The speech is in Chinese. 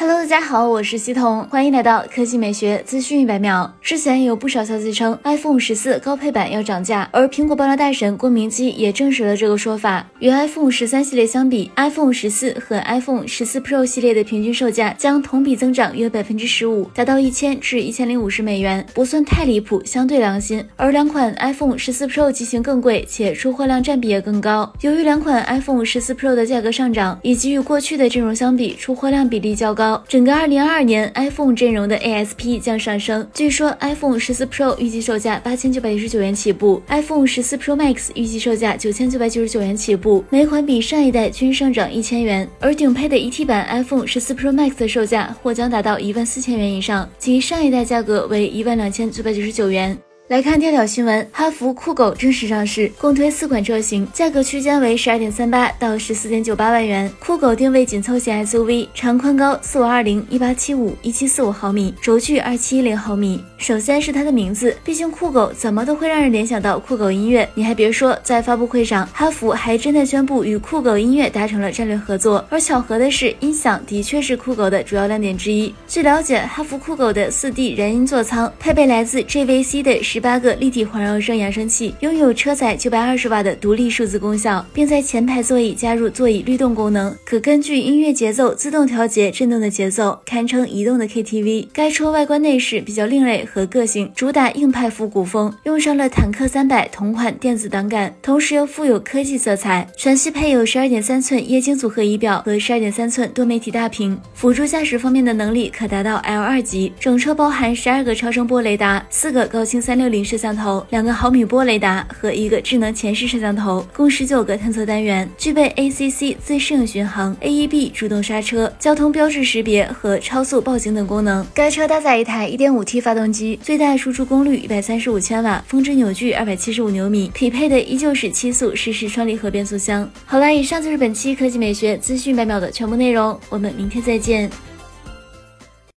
Hello，大家好，我是西彤，欢迎来到科技美学资讯一百秒。之前有不少消息称 iPhone 十四高配版要涨价，而苹果爆料大神郭明基也证实了这个说法。与 iPhone 十三系列相比，iPhone 十四和 iPhone 十四 Pro 系列的平均售价将同比增长约百分之十五，达到一千至一千零五十美元，不算太离谱，相对良心。而两款 iPhone 十四 Pro 机型更贵，且出货量占比也更高。由于两款 iPhone 十四 Pro 的价格上涨，以及与过去的阵容相比，出货量比例较高。整个二零二二年 iPhone 阵容的 ASP 将上升，据说 iPhone 十四 Pro 预计售价八千九百一十九元起步，iPhone 十四 Pro Max 预计售价九千九百九十九元起步，每款比上一代均上涨一千元。而顶配的一 T 版 iPhone 十四 Pro Max 的售价或将达到一万四千元以上，即上一代价格为一万两千九百九十九元。来看调调新闻，哈弗酷狗正式上市，共推四款车型，价格区间为十二点三八到十四点九八万元。酷狗定位紧凑型 SUV，长宽高四五二零一八七五一七四五毫米，轴距二七一零毫米。首先是它的名字，毕竟酷狗怎么都会让人联想到酷狗音乐。你还别说，在发布会上，哈弗还真的宣布与酷狗音乐达成了战略合作。而巧合的是，音响的确是酷狗的主要亮点之一。据了解，哈弗酷狗的四 D 燃音座舱配备来自 JVC 的十。十八个立体环绕声扬声器，拥有车载九百二十瓦的独立数字功效，并在前排座椅加入座椅律动功能，可根据音乐节奏自动调节震动的节奏，堪称移动的 KTV。该车外观内饰比较另类和个性，主打硬派复古风，用上了坦克三百同款电子档杆，同时又富有科技色彩。全系配有十二点三寸液晶组合仪表和十二点三寸多媒体大屏，辅助驾驶方面的能力可达到 L 二级。整车包含十二个超声波雷达，四个高清三六六。零摄像头，两个毫米波雷达和一个智能前视摄像头，共十九个探测单元，具备 ACC 自适应巡航、AEB 主动刹车、交通标志识别和超速报警等功能。该车搭载一台 1.5T 发动机，最大输出功率135千瓦，峰值扭矩275牛米，匹配的依旧是七速湿式双离合变速箱。好了，以上就是本期科技美学资讯百秒的全部内容，我们明天再见。